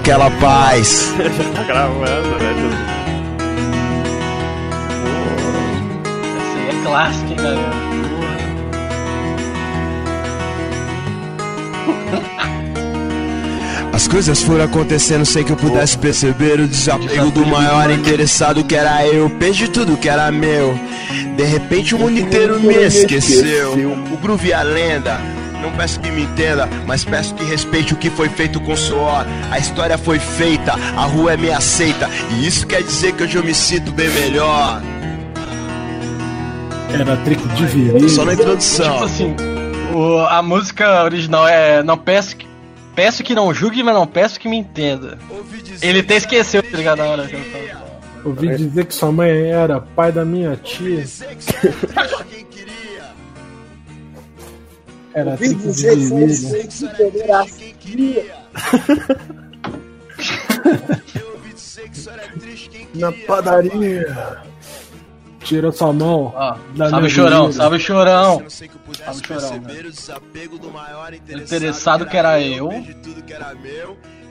aquela paz. Já tá gravando, né? Essa aí é clássica, hein, galera? As coisas foram acontecendo sem que eu pudesse perceber o desapego do maior interessado que era eu. Perdi tudo que era meu. De repente o mundo inteiro me esqueceu. O groove é a lenda. Não peço que me entenda, mas peço que respeite o que foi feito com suor. A história foi feita, a rua é me aceita. E isso quer dizer que hoje eu me sinto bem melhor. Era trico de virilha. Só na Tipo introdução. assim, o- a música original é Não peço que, peço que não julgue, mas não peço que me entenda. Ele até esqueceu, tá ligado? Na hora que eu tava- Ouvi dizer que sua mãe era pai da minha tia. Era Ouvi de dizer que foi feito. Na padaria. Tira sua mão. Da salve chorão, virilha. salve chorão. Salve chorão, desapego do maior Interessado que era eu.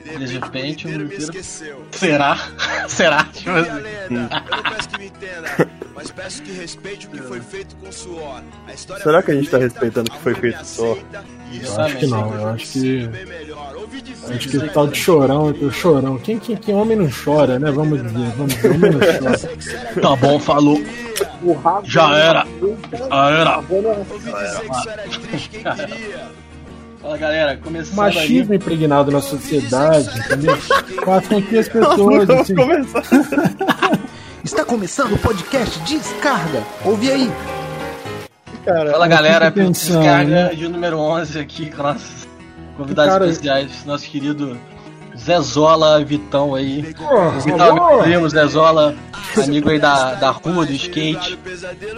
Perdi tudo que era meu. E De repente, o mundo inteiro me esqueceu. Será? Será? Tipo é assim. lenda. Eu não peço que me entenda, mas peço que respeite o que foi feito com suor. A história Será que a gente tá respeitando o que foi feito com suor? Eu acho que não, eu acho que. Acho que o tal de chorão, o chorão. Quem, quem, quem homem não chora, né? Vamos dizer, vamos dizer, homem não chora. Tá bom, falou. Já era. Já era. Isso era quem queria. Fala galera, começando Machismo impregnado na sociedade, entendeu? Faz com que as pessoas, Vamos assim, começar. Está começando o podcast Descarga. Ouve aí. Cara, Fala galera, pensando, descarga né? de número 11 aqui com nossos convidados Cara- especiais, nosso querido Zezola Vitão aí. Porra, Vitão, meu primo, Zezola, amigo aí da, da rua, do skate.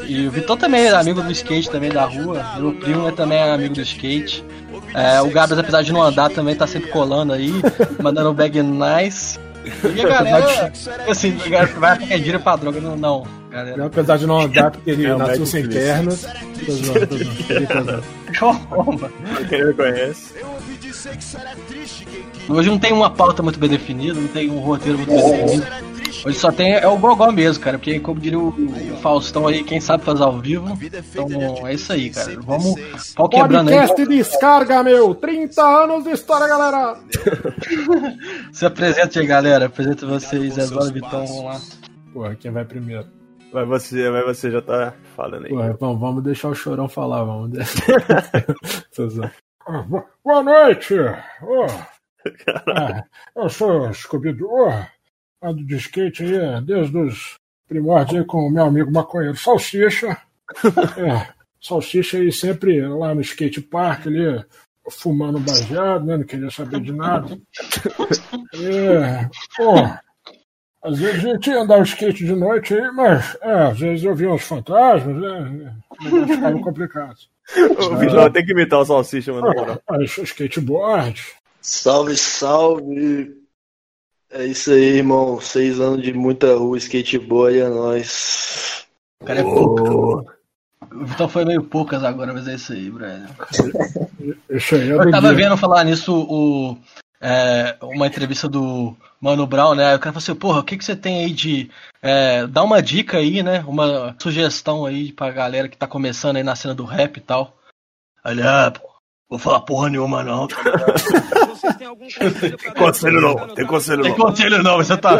E o Vitão também é amigo do skate também da rua. Meu primo é também amigo do skate. É, o Gabs, apesar de não andar, também tá sempre colando aí, mandando um bag nice. E a galera, assim, vai dinheiro pra droga, não, não, galera. Apesar de não andar, porque ele É, nasceu sem pernas. Tô zoando, zoando, quem conhece. Eu ouvi dizer que isso era triste quem queria. Hoje não tem uma pauta muito bem definida, não tem um roteiro muito bem definido. Hoje só tem é o gogó mesmo, cara, porque como diria o, Faustão aí, quem sabe fazer ao vivo. Então é isso aí, cara. Vamos pau quebrando aí. Podcast descarga, meu! 30 anos de história, galera! Se apresenta aí, galera. Apresenta vocês, Zé Vitão, vamos lá. Porra, quem vai primeiro? Vai você, vai você já tá falando aí. Porra, vamos, vamos deixar o chorão falar, vamos. Zoando. Ah, bo- Boa noite! Ô, ah, eu sou o Scooby-Doo, ô, ando de skate aí, desde os primórdios aí com o meu amigo maconheiro Salsicha. É, Salsicha aí sempre lá no skate park ali, fumando baseado, né? Não queria saber de nada. É, pô, às vezes a gente ia andar o skate de noite aí, mas é, às vezes eu via uns fantasmas, né? O negócio ficava complicado. Ô, Vitão, tem que imitar o salsicha, mano. Ah, é skateboard. Salve, salve! É isso aí, irmão. Seis anos de muita rua, skateboard é nóis. O cara é pouco. O Vitão foi meio poucas agora, mas é isso aí. Isso aí é Eu tava dia. vendo falar nisso o, é, uma entrevista do Mano Brown, né? Aí O cara falou assim, porra, o que, que você tem aí de. É, dá uma dica aí, né? Uma sugestão aí pra galera que tá começando aí na cena do rap e tal. Aí ele, ah, pô, vou falar porra nenhuma não. tá Tem conselho não, tem conselho Tem não. conselho não, você tá.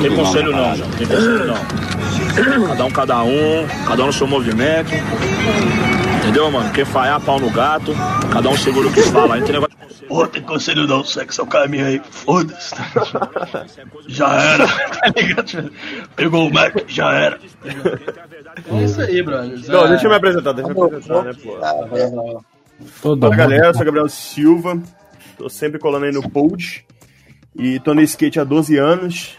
Tem conselho não, João. Tem conselho não. Cada um, cada um, cada um no seu movimento. Entendeu, mano? Quem falhar, pau no gato. Cada um segura o que fala. Aí tem negócio de conselho. Porra, tem conselho não, segue seu caminho aí, foda-se. Já era, tá? Pegou o Mac, já era. É isso aí, brother. Não, deixa eu me apresentar, deixa eu me apresentar, né, pô. Todo Fala galera, eu sou Gabriel Silva, tô sempre colando aí no Pod e tô no skate há 12 anos,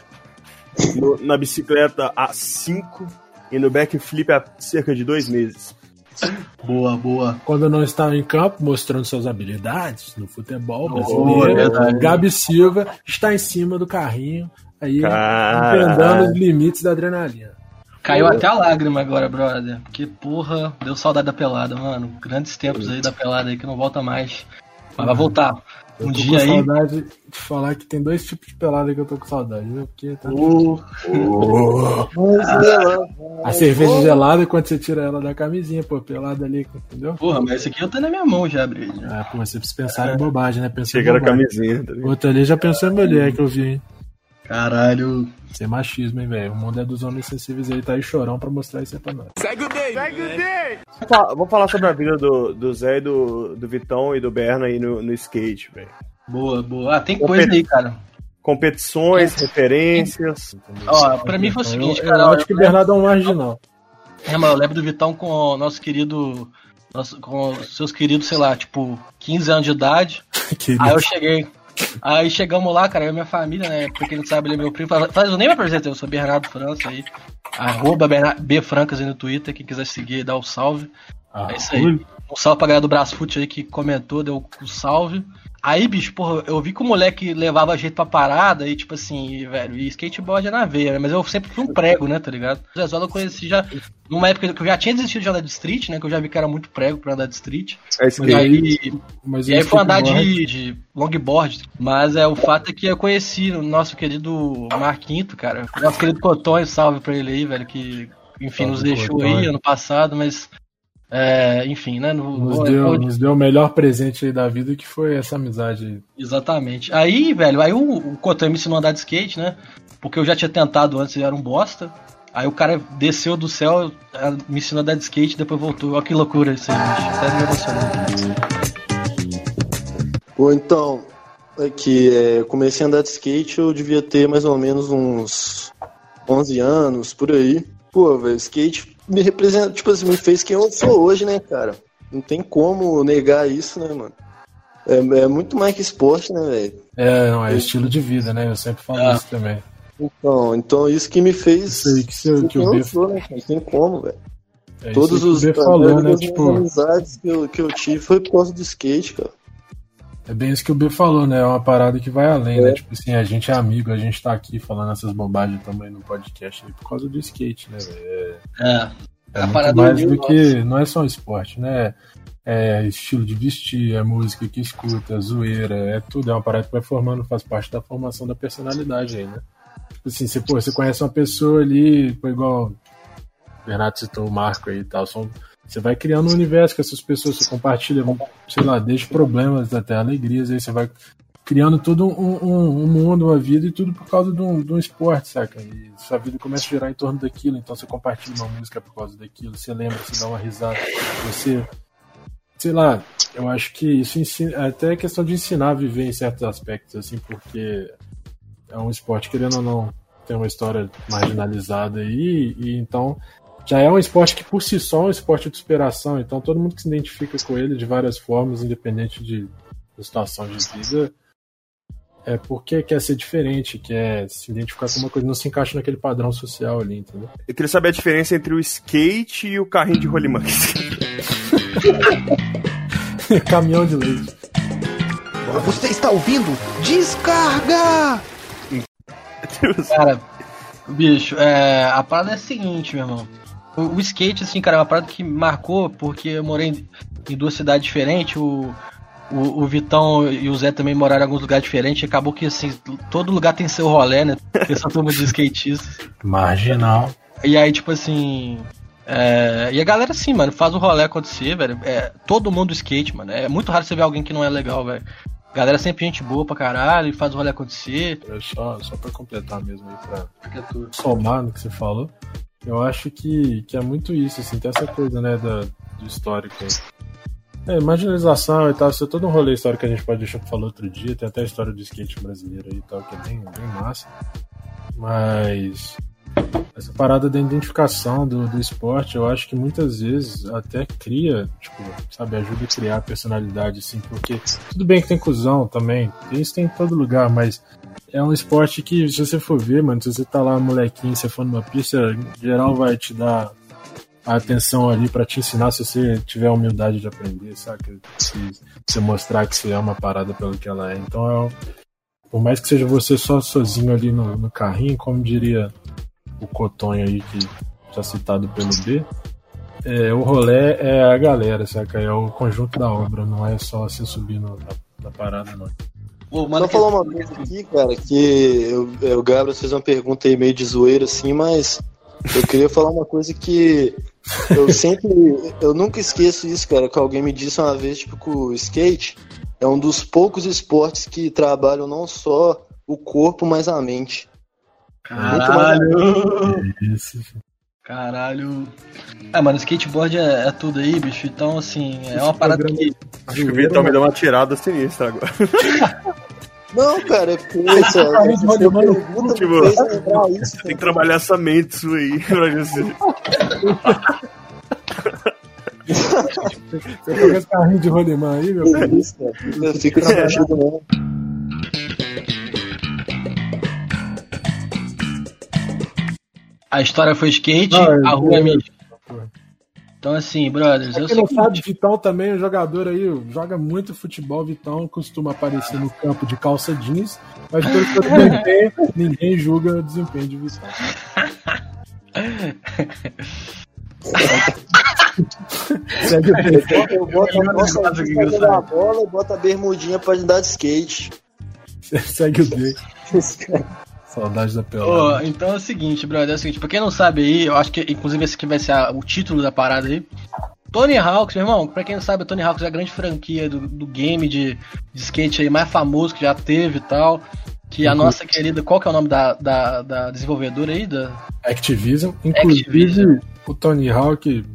no- na bicicleta há 5 e no backflip há cerca de 2 meses. Boa, boa. Quando não está em campo, mostrando suas habilidades no futebol Boa, brasileiro, verdade. Gabi Silva está em cima do carrinho, aí entendendo os limites da adrenalina. Caiu até a lágrima agora, brother. Porque, porra, deu saudade da pelada, mano. Grandes tempos aí da pelada aí que não volta mais. Mas vai voltar. Eu Um tô dia com aí- saudade de falar que tem dois tipos de pelada que eu tô com saudade, viu? Porque tá... A cerveja gelada quando você tira ela da camisinha, pô, pelada ali, entendeu? Porra, mas esse aqui eu tô na minha mão já, Brady. É, pô, você precisa pensar em bobagem, né? Pensar em Chega na bobagem. camisinha. Tá? Outro ali já pensou em mulher que eu vi, hein? Caralho. Isso é machismo, hein, velho? O mundo é dos homens sensíveis aí, tá aí chorão pra mostrar isso aí pra nós. Vamos falar- Vamos falar sobre a vida do, do Zé e do, do Vitão e do Berno aí no, no skate, velho. Boa, boa. Ah, tem coisa aí, cara. Competições, referências. Ó, pra mim foi o Eu, seguinte, eu cara. ó, acho que o Bernardo é um marginal. É, mano, eu lembro do Vitão com o nosso querido. Nosso, com os seus queridos, sei lá, tipo, 15 anos de idade. Querido. Aí eu cheguei. Aí chegamos lá, cara, eu e minha família, né? Pra quem não sabe, ele é meu primo. Faz, eu nem me apresentei, eu sou Bernardo França aí. Arroba Bernardo- B Francas aí no Twitter, quem quiser seguir, dá o salve. Ah, É isso aí. Um salve pra galera do Brasfoot aí que comentou, deu o salve. Aí, bicho, porra, eu vi que o moleque levava jeito pra parada e, tipo assim, velho, e skateboard é na veia, né? mas eu sempre fui um prego, né, tá ligado? O Zezola eu conheci já, numa época que eu já tinha desistido de andar de street, né, que eu já vi que era muito prego pra andar de street. É skate. Aí, Mas e aí o foi andar de, de longboard. Mas é o fato é que eu conheci o nosso querido Marquinto, cara. Nosso querido Cotonho, salve pra ele aí, velho, que, enfim, Salve, nos deixou Cotonho. aí ano passado, mas. É, enfim, né? No, Nos no- deu, no- nos deu o melhor presente aí da vida, que foi essa amizade aí. Exatamente. Aí, velho, aí o, o Cotonho me ensinou a andar de skate, né? Porque eu já tinha tentado antes e era um bosta. Aí o cara desceu do céu, me ensinou a andar de skate e depois voltou. Olha que loucura isso aí, bicho. Até me emocionou. Ou então, aqui, é, comecei a andar de skate, eu devia ter mais ou menos uns 11 anos, por aí. Pô, velho, skate me representa, tipo assim, me fez quem eu sou hoje, né, cara? Não tem como negar isso, né, mano? É, é muito mais que esporte, né, velho? É, não, é estilo de vida, né? Eu sempre falo Ah. isso também. Então, então isso que me fez Isso aí que, que o quem B, eu sou, né, cara? Não tem como, velho. é Todos os falou, né? Tipo, amizades que eu, que eu tive foi por causa do skate, cara. É bem isso que o B falou, né? É uma parada que vai além, né? Tipo assim, a gente é amigo, a gente tá aqui falando essas bobagens também no podcast por causa do skate, né, velho? É, É. é A muito parada mais do que. Não é só um esporte, né? É estilo de vestir, é música que escuta, é zoeira, é tudo. É uma parada que vai formando, faz parte da formação da personalidade aí, né? Tipo assim, você, pô, você conhece uma pessoa ali, pô, igual o Bernardo citou o Marco aí e tal, são, você vai criando um universo com essas pessoas, você compartilha, sei lá, desde problemas até alegrias, aí você vai criando todo um, um, um mundo, uma vida e tudo por causa de um, de um esporte, saca? E sua vida começa a girar em torno daquilo, então você compartilha uma música por causa daquilo, você lembra, você dá uma risada, você sei lá, eu acho que isso ensina, até é questão de ensinar a viver em certos aspectos, assim, porque é um esporte, querendo ou não, tem uma história marginalizada aí, e então já é um esporte que por si só é um esporte de superação, então todo mundo que se identifica com ele de várias formas, independente de, da situação de vida, é porque quer ser diferente, quer se identificar com uma coisa, não se encaixa naquele padrão social ali, entendeu? Eu queria saber a diferença entre o skate e o carrinho de rolimã. Caminhão de leite. Você está ouvindo? Descarga! Cara, bicho, é, a parada é a seguinte, meu irmão. O, o skate, assim, cara, é uma parada que marcou porque eu morei em, em duas cidades diferentes. O, o, o Vitão e o Zé também moraram em alguns lugares diferentes. e Acabou que, assim, todo lugar tem seu rolê, né? Essa turma de skatistas. Marginal. E aí, tipo assim. é, e a galera, assim, mano, faz o rolê acontecer, velho. É, todo mundo do skate, mano. É muito raro você ver alguém que não é legal, velho. Galera sempre gente boa pra caralho, e faz o rolê acontecer. É Só, só pra completar mesmo aí, pra somar no que você falou, eu acho que, que é muito isso, assim, tem essa coisa, né, da, do histórico. É, marginalização e tal, isso é todo um rolê histórico que a gente pode deixar pra falar outro dia, tem até a história do skate brasileiro aí e tal, que é bem, bem massa. Mas essa parada da identificação do, do esporte, eu acho que muitas vezes até cria, tipo, sabe, ajuda a criar personalidade, assim, porque tudo bem que tem cuzão também, isso tem em todo lugar, mas é um esporte que, se você for ver, mano, se você tá lá molequinho, você for numa pista, geral vai te dar a atenção ali pra te ensinar se você tiver a humildade de aprender, saca? Se você mostrar que você é uma parada pelo que ela é. Então, é, por mais que seja você só sozinho ali no, no carrinho, como diria o Cotonho aí, que já citado pelo B, é, o rolê é a galera, saca? É o conjunto da obra, não é só você subir na da parada, não. Pô, Só mano, falar uma coisa aqui, cara, que eu, eu, o Gabriel fez uma pergunta aí meio de zoeira, assim, mas eu queria falar uma coisa que eu sempre, eu nunca esqueço isso, cara, que alguém me disse uma vez, tipo, que o skate é um dos poucos esportes que trabalham não só o corpo, mas a mente. Caralho! Isso. Caralho. É, mano, skateboard é, é tudo aí, bicho. Então, assim, é uma parada que. Acho que o Vitor me deu uma tirada sinistra agora. Não, cara, é porque essa sua pergunta Tipo, me fez lembrar isso. Você tem que trabalhar essa mente sua aí pra você. Você pegou esse carrinho de rolemã aí, meu cara. Isso, cara. Eu fico sentido mesmo. A história foi skate, Não, a rua é mídia. Então, assim, brothers, Pra eu quem sei não sabe, Vitão também é um jogador aí, joga muito futebol. Vitão costuma aparecer no campo de calça jeans, mas pelo que eu desempenho, ninguém julga o desempenho de Vitão. Segue o. Eu boto a calça jogar bola e boto a bermudinha pra andar de skate. Segue o D. Saudade da pelada. então é o seguinte, brother, é o seguinte, pra quem não sabe aí, eu acho que inclusive esse aqui vai ser a- o título da parada aí. Tony Hawks, meu irmão, pra quem não sabe, Tony Hawks é a grande franquia do, do game de, de skate aí mais famoso que já teve e tal. Que a nossa querida, qual que é o nome da, da, da desenvolvedora aí? Da... Activision. Inclusive, Activision. o Tony Hawk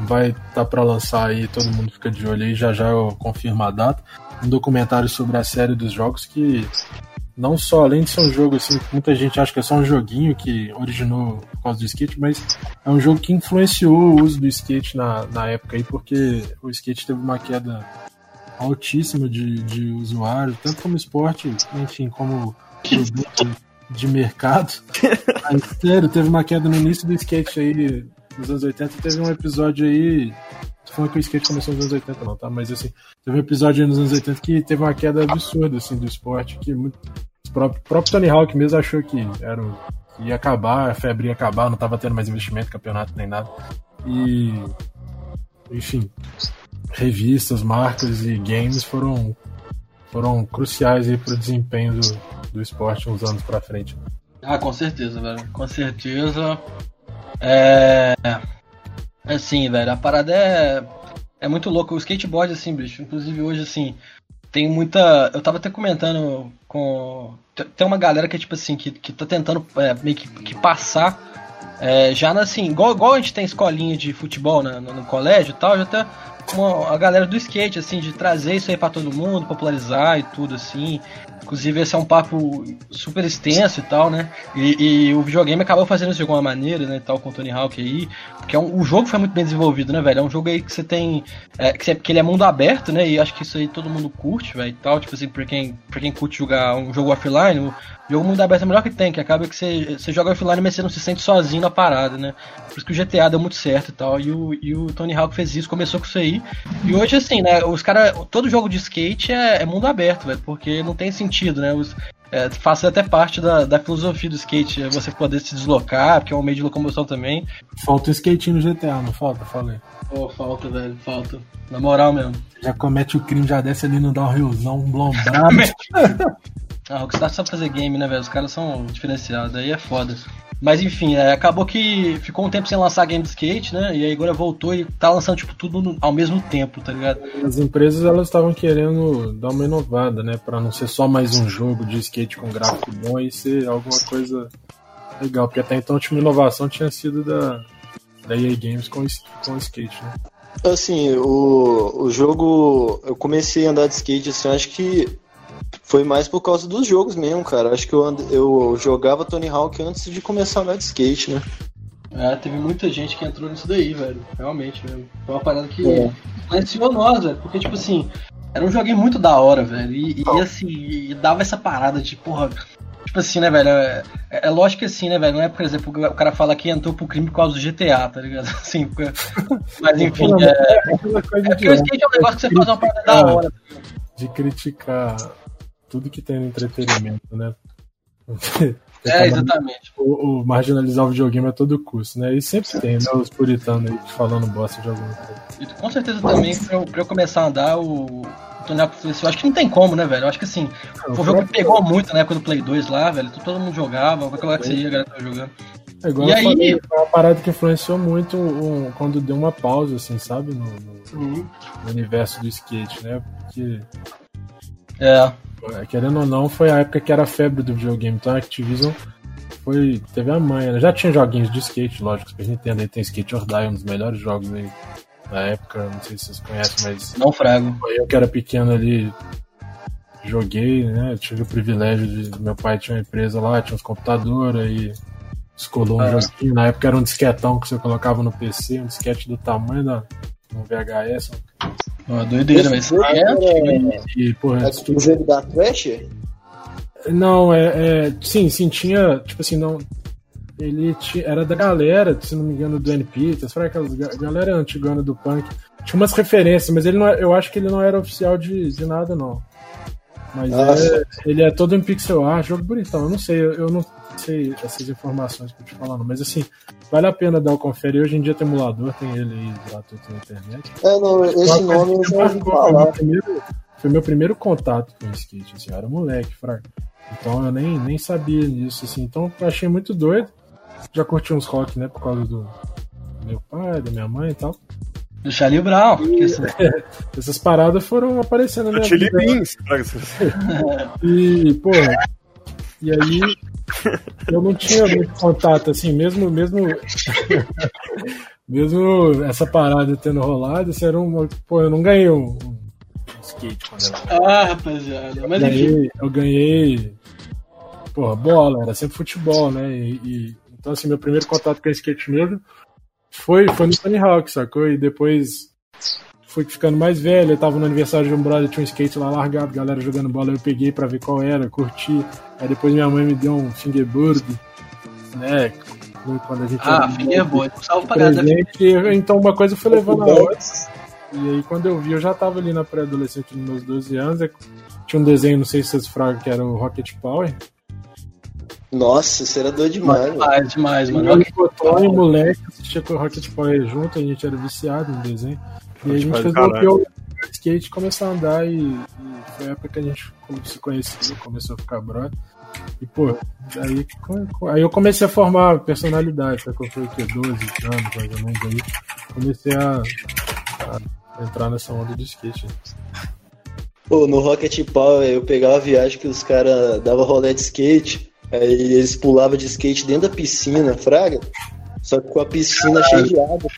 vai estar tá pra lançar aí, todo mundo fica de olho aí, já já eu confirmo a data. Um documentário sobre a série dos jogos que não só, além de ser um jogo assim, muita gente acha que é só um joguinho que originou por causa do skate, mas é um jogo que influenciou o uso do skate na, na época aí, porque o skate teve uma queda altíssima de, de usuários, tanto como esporte, enfim, como produto de mercado. Mas, sério, teve uma queda no início do skate aí, nos anos 80, teve um episódio aí. Falando que o skate começou nos anos 80, não, tá? Mas assim, teve um episódio nos anos 80 que teve uma queda absurda, assim, do esporte, que muito, o próprio, próprio Tony Hawk mesmo achou que era o, ia acabar, a febre ia acabar, não tava tendo mais investimento, campeonato nem nada. E. Enfim, revistas, marcas e games foram, foram cruciais aí pro desempenho do, do esporte uns anos pra frente. Ah, com certeza, velho. Com certeza. É. Assim, velho, a parada é. É muito louco. O skateboard, assim, bicho. Inclusive hoje, assim. Tem muita. Eu tava até comentando com. Tem- Tem uma galera que é tipo assim, que, que tá tentando é, meio que, que passar. é, já assim, igual, igual a gente tem escolinha de futebol na- no, no colégio e tal, já tá uma, a galera do skate, assim, de trazer isso aí pra todo mundo, popularizar e tudo, assim. Inclusive, esse é um papo super extenso e tal, né? E, e o videogame acabou fazendo isso de alguma maneira, né? Tal com o Tony Hawk aí. Porque é um- o jogo foi muito bem desenvolvido, né, velho? É um jogo aí que você tem. É, que, você- que ele é mundo aberto, né? E acho que isso aí todo mundo curte, velho. Tal. Tipo assim, pra quem, pra quem curte jogar um jogo offline, o jogo mundo aberto é o melhor que tem, que acaba que você, você joga offline, mas você não se sente sozinho na parada, né? Por isso que o GTA deu muito certo e tal. E o, e o Tony Hawk fez isso, começou com isso aí. E hoje, assim, né? Os caras. Todo jogo de skate é, é mundo aberto, velho. Porque não tem sentido, né? Os, é, faz até parte da, da filosofia do skate, é você poder se deslocar, porque é um meio de locomoção também. Falta o skatinho no GTA, não falta? Falei. Pô, falta, velho, falta. Na moral mesmo. Já comete o crime, já desce ali no downhillzão, um lombrado. Ah, o Rockstar sabe fazer game, né, velho? Os caras são diferenciados, aí é foda. Mas enfim, é, acabou que ficou um tempo sem lançar game de skate, né? E aí agora voltou e tá lançando, tipo, tudo no- ao mesmo tempo, tá ligado? As empresas elas estavam querendo dar uma inovada, né? Pra não ser só mais um jogo de skate com gráfico bom e ser alguma coisa legal. Porque até então a última inovação tinha sido da, da EA Games com, com skate, né? Assim, o, o jogo. Eu comecei a andar de skate, assim, acho que foi mais por causa dos jogos mesmo, cara. Acho que eu, and- eu jogava Tony Hawk antes de começar a andar de skate, né? É, teve muita gente que entrou nisso daí, velho. Realmente, velho. Foi uma parada que É. influenciou nós, velho. Porque, tipo assim, era um joguinho muito da hora, velho. E, e, assim, e dava essa parada de, porra. Tipo assim, né, velho? É, é lógico que assim, né, velho? Não é, por exemplo, o cara fala que entrou pro crime por causa do GTA, tá ligado? Assim, porque- mas enfim, é. é É porque o skate é um negócio que você faz uma parada da hora. de criticar tudo que tem no entretenimento, né? É, exatamente. O, o, marginalizar o videogame a todo custo, né? E sempre tem, né? Os puritanos aí falando bosta de alguma coisa. E com certeza também, pra eu, pra eu começar a andar, o, Tony Hawk eu acho que não tem como, né, velho? Eu acho que assim, foi um jogo que pegou muito na época do Play 2 lá, velho. Todo mundo jogava, qualquer hora que você ia, a galera tava jogando. É igual e aí... Falei, foi uma parada que influenciou muito um, quando deu uma pausa, assim, sabe? No, no, no universo do skate, né? Porque. É. Querendo ou não, foi a época que era a febre do videogame. Então a Activision foi, teve a manha, né? Já tinha joguinhos de skate, lógico, Super Nintendo aí tem Skate or Die, um dos melhores jogos aí da época, não sei se vocês conhecem, mas. Não frago. Eu que era pequeno ali, joguei, né? Tive o privilégio de. Meu pai tinha uma empresa lá, tinha uns computadores, aí descolou um ah. joguinho. Na época era um disquetão que você colocava no PC, um disquete do tamanho da um VHS. Uma doideira, mas é, é, e, porra, é tipo o jogo da Thrasher? Não, é, é. Sim, sim, tinha. Tipo assim, não. Ele tinha, era da galera, se não me engano, do N. Peters, foi aquela galera antigona do punk. Tinha umas referências, mas ele não, é, eu acho que ele não era oficial de, de nada, não. Mas é, ele é todo em pixel art, jogo bonitão. Eu não sei, eu não sei essas informações pra te falar, não. Mas assim, vale a pena dar o confere. Hoje em dia tem emulador, tem ele aí gratuito na internet. É, não, esse nome eu já ouvi falar. Foi meu primeiro contato com o skate, assim, eu era moleque, fraco. Então eu nem, nem sabia disso, assim. Então eu achei muito doido. Já curti uns rock, né? Por causa do meu pai, da minha mãe e tal. Do Charlie Brown. E, essas paradas foram aparecendo na minha Chili vida. Beans. e, pô, e aí eu não tinha muito contato, assim, mesmo, mesmo, mesmo essa parada tendo rolado, isso era um, pô, eu não ganhei um, um skate quando era. Ah, rapaziada, mas enfim. Eu ganhei, porra, bola, era sempre futebol, né? E, e, então, assim, meu primeiro contato com o skate mesmo foi, foi no Tony Hawk, sacou? E depois fui ficando mais velho, eu tava no aniversário de um brother, tinha um skate lá largado, galera jogando bola, eu peguei pra ver qual era, curti. Aí depois minha mãe me deu um fingerboard, né? Quando a gente ah, fingerboard, salve pra Então uma coisa foi levando a outra. E aí quando eu vi, eu já tava ali na pré-adolescente nos meus 12 anos, tinha um desenho, não sei se vocês fragam, que era o Rocket Power. Nossa, isso era doido demais. Demais, demais, mano. Eu e o moleque assistia com o Rocket Power junto, a gente era viciado no desenho. E a gente resolveu o skate começar a andar e, e, foi a época que a gente se conheceu, começou a ficar brother. E, pô, aí, aí eu comecei a formar personalidade, sabe? Eu fui o quê? 12 anos, mais ou menos aí. Comecei a, a entrar nessa onda de skate. Pô, no Rocket Power eu pegava a viagem que os caras davam rolê de skate, aí eles pulavam de skate dentro da piscina, fraga. Só que com a piscina cheia de água.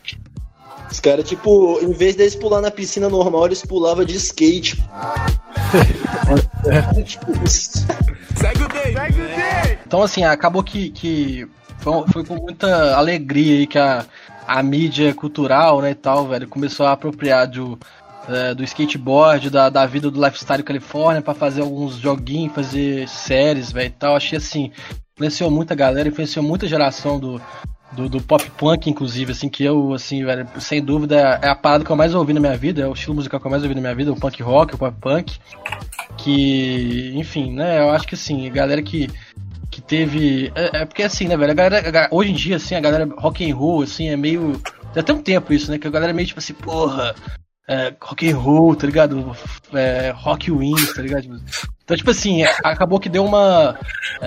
Os caras, tipo, em vez deles pular na piscina normal, eles pulavam de skate. segue o. Então, assim, acabou que, que foi, com muita alegria aí que a, a mídia cultural, né, e tal, velho, começou a apropriar do, é, do skateboard, da, da vida do lifestyle Califórnia para fazer alguns joguinhos, fazer séries, velho, tal. Achei assim, influenciou muita galera, influenciou muita geração do, do, do, pop punk, inclusive, assim, que eu, assim, velho, sem dúvida, é a parada que eu mais ouvi na minha vida, é o estilo musical que eu mais ouvi na minha vida, o punk rock, o pop punk. Que, enfim, né, eu acho que assim, galera que, que teve. É, é porque assim, né, velho, a galera, hoje em dia, assim, a galera rock and roll, assim, é meio. Já tem um tempo isso, né? Que a galera é meio tipo assim, porra, é, rock and roll, tá ligado? É, rock wins, tá ligado? Então, tipo assim, é, acabou que deu uma.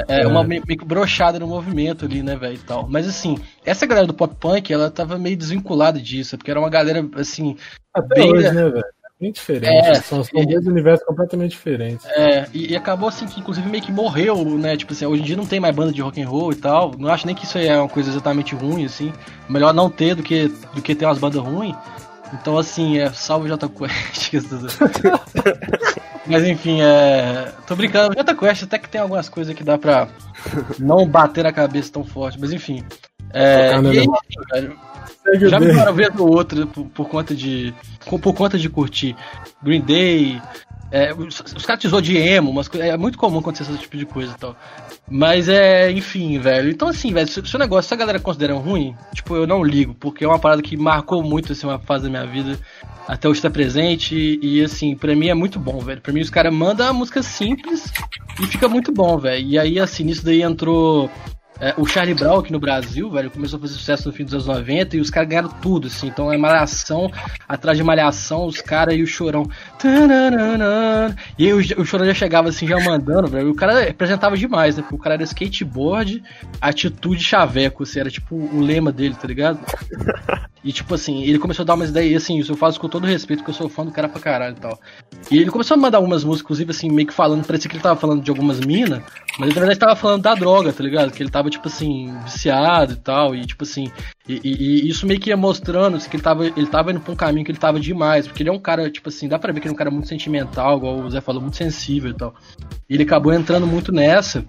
É, é, uma meio que brochada no movimento ali, né, velho e tal. Mas assim, essa galera do pop punk, ela tava meio desvinculada disso, porque era uma galera, assim. Até bem, hoje, né, velho? Bem diferente. É, são, são dois universos completamente diferentes. É, e, e, acabou assim que inclusive meio que morreu, né? Tipo assim, hoje em dia não tem mais banda de rock and roll e tal. Não acho nem que isso é uma coisa exatamente ruim, assim. Melhor não ter do que, do que ter umas bandas ruins. Então, assim, é salve J Quest. Mas enfim, é. Tô brincando. J Quest até que tem algumas coisas que dá pra não bater a cabeça tão forte. Mas enfim. É. E aí, velho, já me uma vez ou outra por, por, conta de. Por conta de curtir Green Day, É, os, os caras te zoam de emo, mas é muito comum acontecer esse tipo de coisa e tal. Mas é, enfim, velho. Então, assim, velho, se, se o negócio, a galera considera ruim, tipo, eu não ligo, porque é uma parada que marcou muito, assim, uma fase da minha vida. Até hoje tá presente. E, e assim, pra mim é muito bom, velho. Pra mim os caras mandam a música simples e fica muito bom, velho. E aí, assim, nisso daí entrou é, o Charlie Brown aqui no Brasil, velho, começou a fazer sucesso no fim dos anos 90 e os caras ganharam tudo, assim. Então é malhação atrás de malhação, os caras e o chorão. Tananana. E aí o, o chorão já chegava assim, já mandando, velho. E o cara representava demais, né? Porque o cara era skateboard, atitude chaveco, assim, era tipo o lema dele, tá ligado? E tipo assim, ele começou a dar umas ideias, assim, isso eu faço com todo respeito, porque eu sou fã do cara pra caralho e tal. E ele começou a mandar algumas músicas, inclusive, assim, meio que falando, parecia que ele tava falando de algumas minas, mas ele na verdade tava falando da droga, tá ligado? Que ele tava, tipo assim, viciado e tal, e tipo assim, e, e, e isso meio que ia mostrando assim, que ele tava, ele tava indo pra um caminho que ele tava demais, porque ele é um cara, tipo assim, dá pra ver que ele é um cara muito sentimental, igual o Zé falou, muito sensível e tal. E ele acabou entrando muito nessa.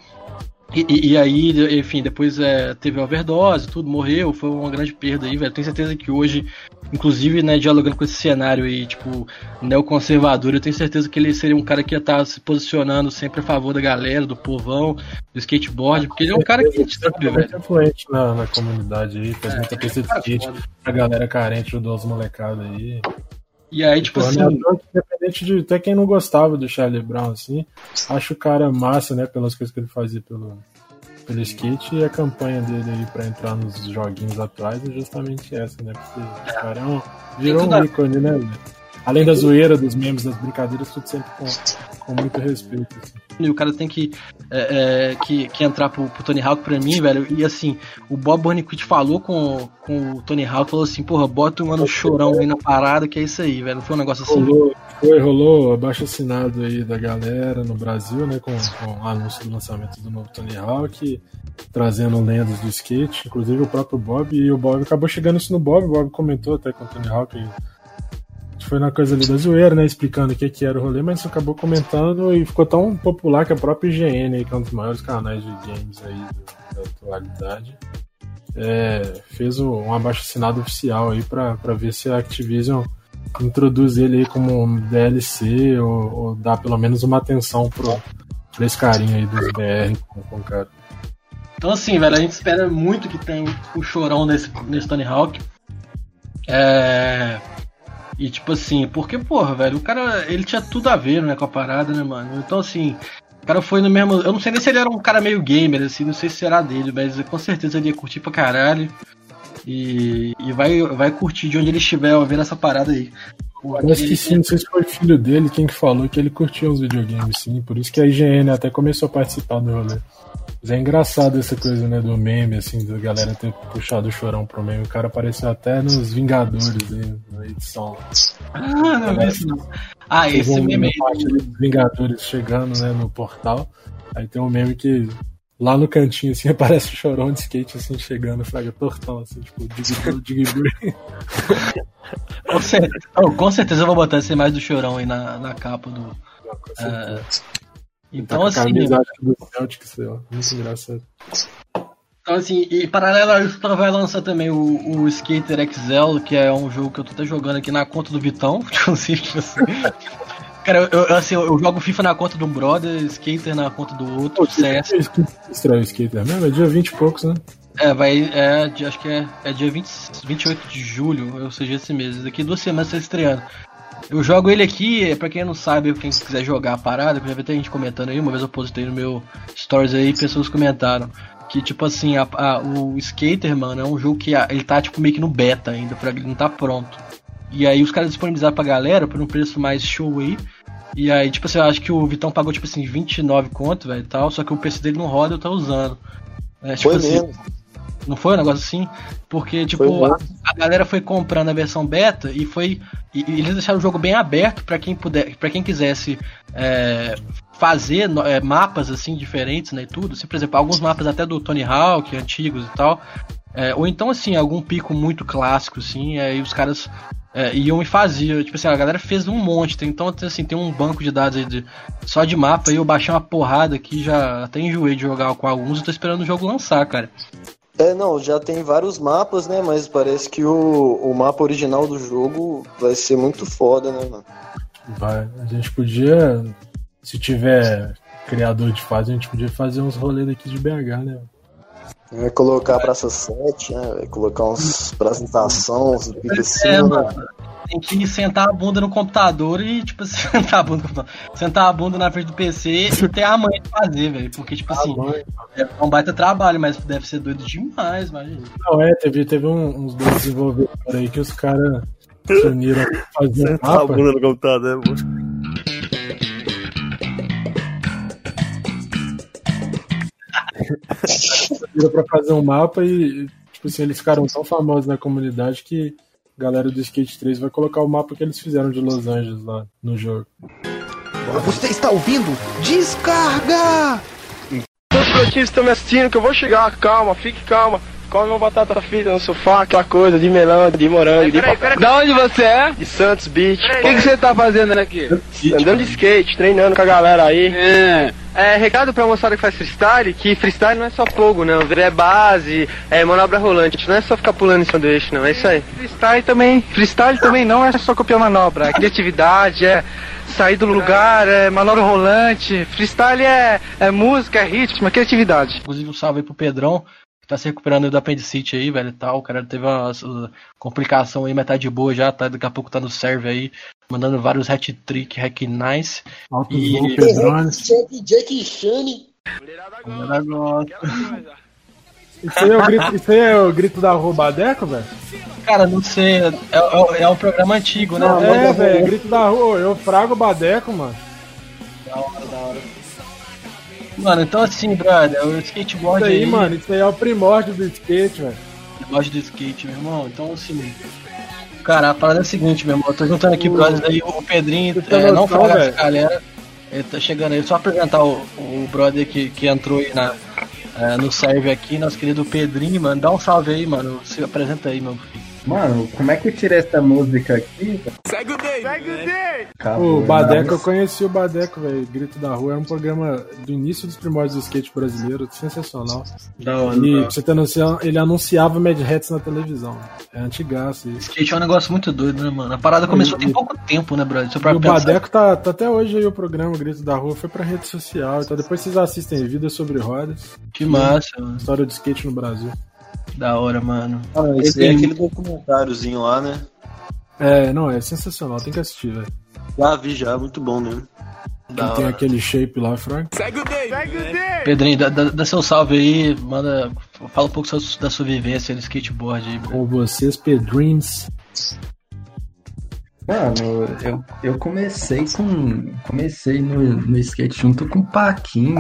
E, e, aí, enfim, depois é, teve overdose, tudo, morreu, foi uma grande perda aí, velho. Tenho certeza que hoje, inclusive, né, dialogando com esse cenário aí, tipo, neoconservador, eu tenho certeza que ele seria um cara que ia estar se posicionando sempre a favor da galera, do povão, do skateboard, porque ele é um cara que sabe, é muito influente na, na comunidade aí, faz é, muita pista de skate, a galera carente ajudou os molecados aí. E aí, tipo, tipo assim. Independente de até quem não gostava do Charlie Brown, assim, acho o cara massa, né, pelas coisas que ele fazia pelo, pelo skate e a campanha dele aí pra entrar nos joguinhos atuais é justamente essa, né? Porque o cara é um, virou um ícone, né? Além da zoeira, dos memes, das brincadeiras, tudo sempre com, com muito respeito. Assim. E o cara tem que, é, é, que, que entrar pro, pro, Tony Hawk pra mim, velho. E assim, o Bob Burnquist falou com, com o Tony Hawk, falou assim, porra, bota um ano chorão aí na parada, que é isso aí, velho. Não foi um negócio assim. Rolou, foi, rolou abaixo assinado aí da galera no Brasil, né? Com, com o anúncio do lançamento do novo Tony Hawk, trazendo lendas do skate, inclusive o próprio Bob. E o Bob acabou chegando isso no Bob, o Bob comentou até com o Tony Hawk foi na coisa ali da zoeira, né? Explicando o que, que era o rolê, mas acabou comentando e ficou tão popular que a própria IGN, aí, que é um dos maiores canais de games aí da, atualidade, é, fez um abaixo assinado oficial aí pra ver se a Activision introduz ele aí como um DLC ou, ou dá pelo menos uma atenção pro, pra esse carinha aí dos BR com, com o cara. Então assim, velho, a gente espera muito que tenha o chorão nesse, nesse Tony Hawk. É, e tipo assim, porque, porra, velho, o cara, ele tinha tudo a ver, né, com a parada, né, mano? Então, assim, o cara foi no mesmo. Eu não sei nem se ele era um cara meio gamer, assim, não sei se será dele, mas com certeza ele ia curtir pra caralho. E, e vai, vai curtir de onde ele estiver ouvindo essa parada aí. Parece que sim, não sei se foi filho dele quem que falou que ele curtia os videogames, sim. Por isso que a IGN até começou a participar do rolê. Mas é engraçado essa coisa, né, do meme, assim, da galera ter puxado o chorão pro meme. O cara apareceu até nos Vingadores, né, na edição. Ah, não, não, não. Ah, esse meme aí. Parte dos Vingadores chegando, né, no portal. Aí tem um meme que lá no cantinho, assim, aparece o chorão de skate, assim, chegando, fraga tortão, assim, tipo, Digibur. com, certeza, oh, com certeza eu vou botar essa imagem do chorão aí na, na capa do. Uh, então, tá assim. do Celtic, sei lá. Muito engraçado. Então, assim, e paralelo a isso, vai lançar também o, o Skater XL, que é um jogo que eu tô até jogando aqui na conta do Vitão. Tipo assim. Cara, eu, assim, eu jogo FIFA na conta de um brother, Skater na conta do outro, Pô, CS. Estranho o Skater mesmo? É dia 20 e poucos, né? É, vai. É, acho que é, é dia 20, 28 de julho, ou seja, esse mês. Daqui duas semanas tá estreando. Eu jogo ele aqui, pra quem não sabe, quem quiser jogar a parada, já vi até gente comentando aí, uma vez eu postei no meu stories aí, pessoas comentaram. Que, tipo assim, a, a, o Skater, mano, é um jogo que a, ele tá, tipo, meio que no beta ainda, pra ele não tá pronto. E aí os caras disponibilizaram pra galera por um preço mais show aí. E aí, tipo assim, eu acho que o Vitão pagou, tipo assim, 29 conto, velho, e tal, só que o PC dele não roda e eu tô usando. É, tipo Foi assim, mesmo. Não foi um negócio assim? Porque, tipo, a, a, galera foi comprando a versão beta e foi. E, e eles deixaram o jogo bem aberto para quem puder, para quem quisesse é, fazer é, mapas assim diferentes, né? E tudo. Assim, por exemplo, alguns mapas até do Tony Hawk, antigos e tal. É, ou então, assim, algum pico muito clássico, assim, aí os caras é, iam e faziam. Tipo assim, a galera fez um monte. Então, assim, tem um banco de dados aí de, só de mapa. Aí eu baixei uma porrada aqui, já até enjoei de jogar com alguns e tô esperando o jogo lançar, cara. É, não, já tem vários mapas, né? Mas parece que o, o mapa original do jogo vai ser muito foda, né, mano? Vai. A gente podia, se tiver criador de fase, a gente podia fazer uns rolês daqui de BH, né? Vai colocar a Praça 7, né? Vai colocar uns apresentação, uns É, mano. Tem que sentar a bunda no computador e, tipo, sentar a bunda no computador. Sentar a bunda na frente do PC e ter a manha de fazer, velho. Porque, tipo assim, é um baita trabalho, mas deve ser doido demais, imagina. Não, é, teve, teve um- uns dois desenvolvedores aí que os caras se uniram pra fazer um Sentar a mapa. bunda no computador, é bom. Pra fazer um mapa e, tipo assim, eles ficaram tão famosos na comunidade que a galera do Skate 3 vai colocar o mapa que eles fizeram de Los Angeles lá no jogo. Você está ouvindo? Descarga! Os estão me assistindo que eu vou chegar, calma, fique calma. Come uma batata frita no sofá, aquela coisa de melão, de morango, de papai. Da onde você é? De Santos Beach. O que, que você tá fazendo aqui? Andando de skate, treinando com a galera aí. É, é, recado pra moçada que faz freestyle, que freestyle não é só fogo, não. É base, é manobra rolante, não é só ficar pulando em cima do eixo, não. É isso aí. Freestyle também, freestyle também não é só copiar manobra, é criatividade, é sair do lugar, é manobra rolante. Freestyle é, é música, é ritmo, é criatividade. Inclusive, um salve aí pro Pedrão, tá se recuperando aí do apendicite aí, velho, e tal. O cara teve uma uh, complicação aí, metade boa já, tá? Daqui a pouco tá no serve aí, mandando vários hat-trick, hack nice. Altos E- Chane. Galera gosta. Isso aí é o grito, isso aí é o grito da rua Badeco, velho? Cara, não sei, é, é, é um programa antigo, né? É, velho, é grito da rua. Eu frago o Badeco, mano. Mano, então assim, brother, o skateboard Isso aí, aí, mano, isso aí é o primórdio do skate, velho. gosto do skate, meu irmão. Então, assim. Cara, a parada é a seguinte, meu irmão. Eu tô juntando aqui brothers aí, o Pedrinho, tem é, não falar essa galera. Ele tá chegando aí, só apresentar o, o brother que, que entrou aí na, é, no serve aqui, nosso querido Pedrinho, mano. Dá um salve aí, mano. Se apresenta aí, meu filho. Mano, como é que eu tirei essa música aqui? Segue o day! Segue o day! O Badeco, eu conheci o Badeco, velho. Grito da Rua é um programa do início dos primórdios do skate brasileiro, sensacional. Da hora, E pra você ter noção, ele anunciava Mad Hats na televisão. É antigaço isso. Skate é um negócio muito doido, né, mano? A parada começou tem pouco tempo, né, brother? Se eu E parar o pra pensar- Badeco tá, tá até hoje aí o programa Grito da Rua, foi pra rede social. Então depois vocês assistem Vida sobre Rodas. Que massa, mano. História do skate no Brasil. Da hora, mano. Ah, esse é aquele documentáriozinho lá, né? É, não, é sensacional, tem que assistir, velho. Já vi já, muito bom mesmo. Da Quem tem hora. aquele shape lá, Frank. Segue o day! Segue o day! Pedrinho, dá, dá- dá seu salve aí, manda. Fala um pouco da sua- vivência no skateboard aí. Com vocês, Pedreams. Mano, eu, eu comecei com. Comecei no, no skate junto com o Paquinho.